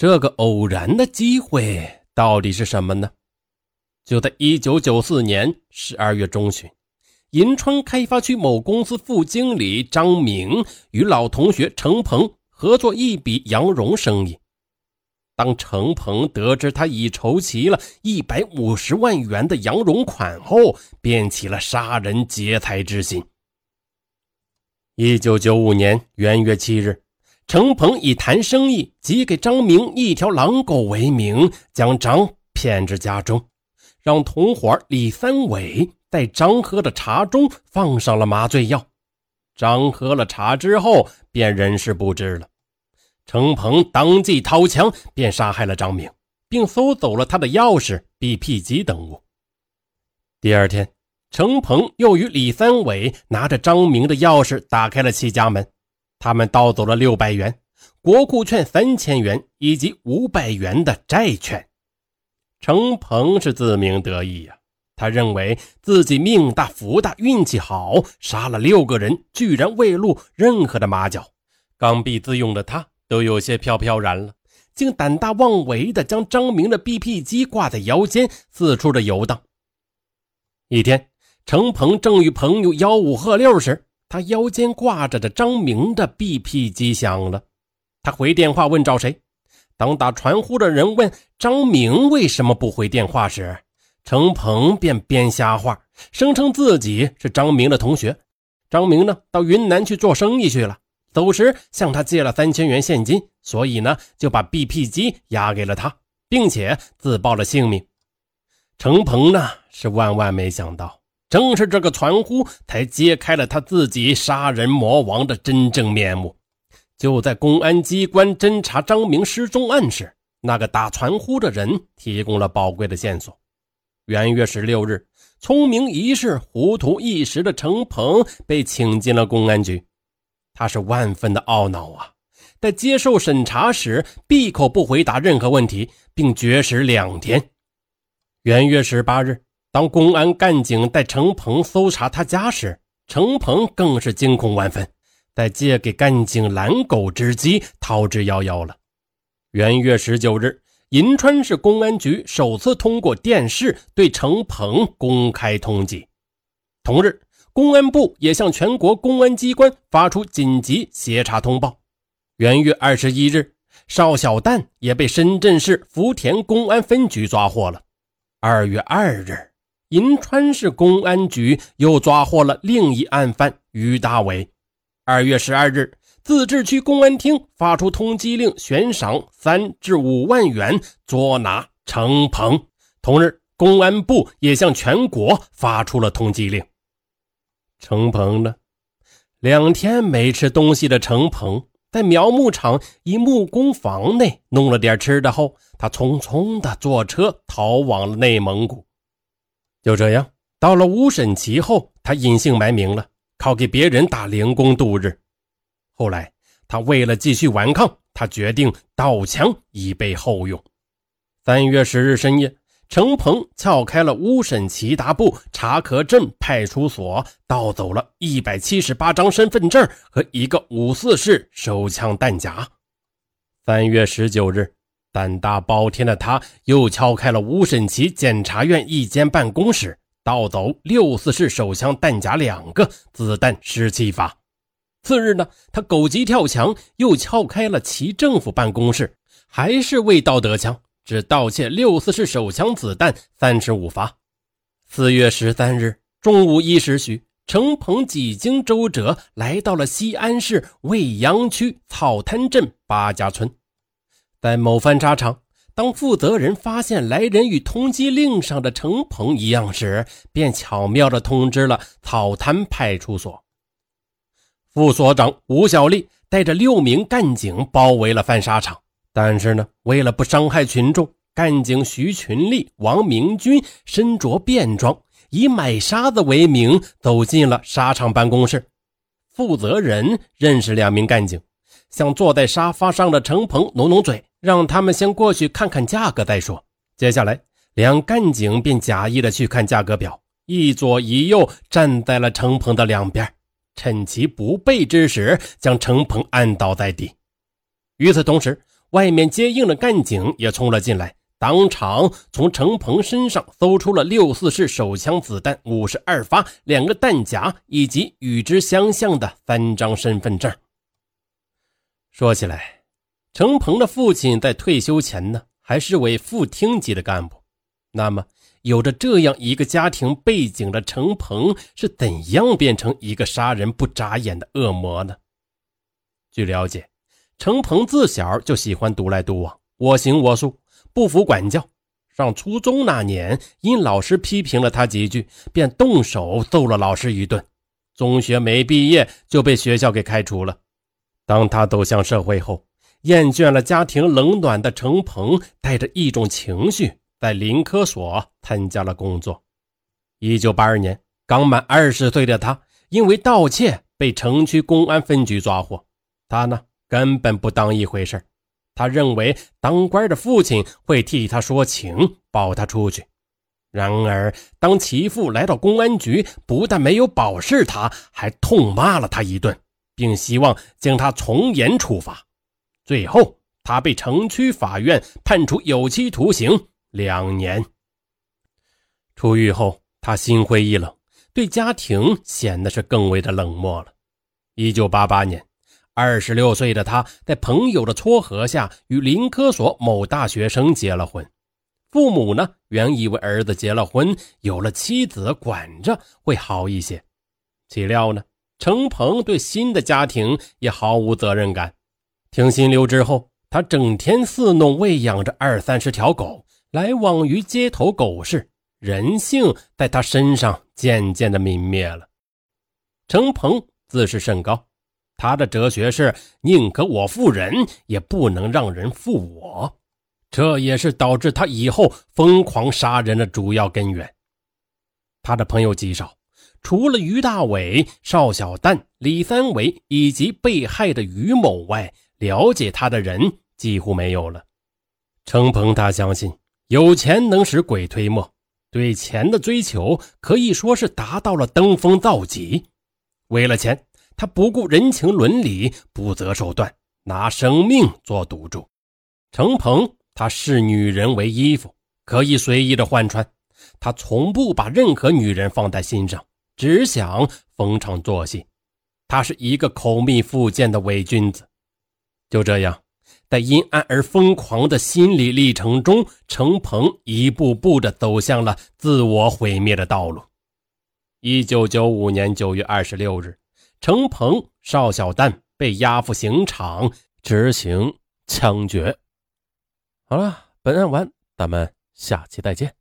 这个偶然的机会到底是什么呢？就在一九九四年十二月中旬，银川开发区某公司副经理张明与老同学程鹏合作一笔羊绒生意。当程鹏得知他已筹齐了一百五十万元的羊绒款后，便起了杀人劫财之心。一九九五年元月七日，程鹏以谈生意及给张明一条狼狗为名，将张骗至家中。让同伙李三伟在张喝的茶中放上了麻醉药，张喝了茶之后便人事不知了。程鹏当即掏枪便杀害了张明，并搜走了他的钥匙、BP 机等物。第二天，程鹏又与李三伟拿着张明的钥匙打开了其家门，他们盗走了六百元国库券、三千元以及五百元的债券。程鹏是自鸣得意呀，他认为自己命大福大，运气好，杀了六个人，居然未露任何的马脚。刚愎自用的他都有些飘飘然了，竟胆大妄为的将张明的 BP 机挂在腰间，四处的游荡。一天，程鹏正与朋友吆五喝六时，他腰间挂着的张明的 BP 机响了，他回电话问找谁。当打传呼的人问张明为什么不回电话时，程鹏便编瞎话，声称自己是张明的同学。张明呢，到云南去做生意去了，走时向他借了三千元现金，所以呢，就把 BP 机押给了他，并且自报了姓名。程鹏呢，是万万没想到，正是这个传呼，才揭开了他自己杀人魔王的真正面目。就在公安机关侦查张明失踪案时，那个打传呼的人提供了宝贵的线索。元月十六日，聪明一世、糊涂一时的程鹏被请进了公安局，他是万分的懊恼啊！在接受审查时，闭口不回答任何问题，并绝食两天。元月十八日，当公安干警带程鹏搜查他家时，程鹏更是惊恐万分。在借给干警拦狗之机，逃之夭夭了。元月十九日，银川市公安局首次通过电视对程鹏公开通缉。同日，公安部也向全国公安机关发出紧急协查通报。元月二十一日，邵小旦也被深圳市福田公安分局抓获了。二月二日，银川市公安局又抓获了另一案犯于大伟。二月十二日，自治区公安厅发出通缉令，悬赏三至五万元捉拿程鹏。同日，公安部也向全国发出了通缉令。程鹏呢？两天没吃东西的程鹏，在苗木厂一木工房内弄了点吃的后，他匆匆的坐车逃往了内蒙古。就这样，到了乌审旗后，他隐姓埋名了。靠给别人打零工度日。后来，他为了继续顽抗，他决定盗枪以备后用。三月十日深夜，程鹏撬开了乌审齐达部查克镇派出所，盗走了一百七十八张身份证和一个五四式手枪弹夹。三月十九日，胆大包天的他又撬开了乌审旗检察院一间办公室。盗走六四式手枪弹夹两个，子弹十七发。次日呢，他狗急跳墙，又撬开了其政府办公室，还是未盗得枪，只盗窃六四式手枪子弹三十五发。四月十三日中午一时许，程鹏几经周折，来到了西安市未央区草滩镇八家村，在某翻砂厂。当负责人发现来人与通缉令上的程鹏一样时，便巧妙地通知了草滩派出所。副所长吴小丽带着六名干警包围了翻砂厂，但是呢，为了不伤害群众，干警徐群力、王明军身着便装，以买沙子为名走进了沙场办公室。负责人认识两名干警。向坐在沙发上的程鹏努努嘴，让他们先过去看看价格再说。接下来，两干警便假意的去看价格表，一左一右站在了程鹏的两边，趁其不备之时，将程鹏按倒在地。与此同时，外面接应的干警也冲了进来，当场从程鹏身上搜出了六四式手枪子弹五十二发、两个弹夹以及与之相像的三张身份证。说起来，程鹏的父亲在退休前呢，还是位副厅级的干部。那么，有着这样一个家庭背景的程鹏，是怎样变成一个杀人不眨眼的恶魔呢？据了解，程鹏自小就喜欢独来独往，我行我素，不服管教。上初中那年，因老师批评了他几句，便动手揍了老师一顿。中学没毕业就被学校给开除了。当他走向社会后，厌倦了家庭冷暖的程鹏，带着一种情绪，在林科所参加了工作。一九八二年，刚满二十岁的他，因为盗窃被城区公安分局抓获。他呢，根本不当一回事他认为当官的父亲会替他说情，保他出去。然而，当其父来到公安局，不但没有保释他，还痛骂了他一顿，并希望将他从严处罚。最后，他被城区法院判处有期徒刑两年。出狱后，他心灰意冷，对家庭显得是更为的冷漠了。一九八八年，二十六岁的他在朋友的撮合下，与林科所某大学生结了婚。父母呢，原以为儿子结了婚，有了妻子管着会好一些，岂料呢，程鹏对新的家庭也毫无责任感。停薪留职后，他整天伺弄喂养着二三十条狗，来往于街头狗市，人性在他身上渐渐的泯灭了。程鹏自视甚高，他的哲学是宁可我负人，也不能让人负我，这也是导致他以后疯狂杀人的主要根源。他的朋友极少，除了于大伟、邵小旦、李三伟以及被害的于某外。了解他的人几乎没有了。程鹏他相信有钱能使鬼推磨，对钱的追求可以说是达到了登峰造极。为了钱，他不顾人情伦理，不择手段，拿生命做赌注。程鹏他视女人为衣服，可以随意的换穿，他从不把任何女人放在心上，只想逢场作戏。他是一个口蜜腹剑的伪君子。就这样，在阴暗而疯狂的心理历程中，程鹏一步步的走向了自我毁灭的道路。一九九五年九月二十六日，程鹏、邵小丹被押赴刑场执行枪决。好了，本案完，咱们下期再见。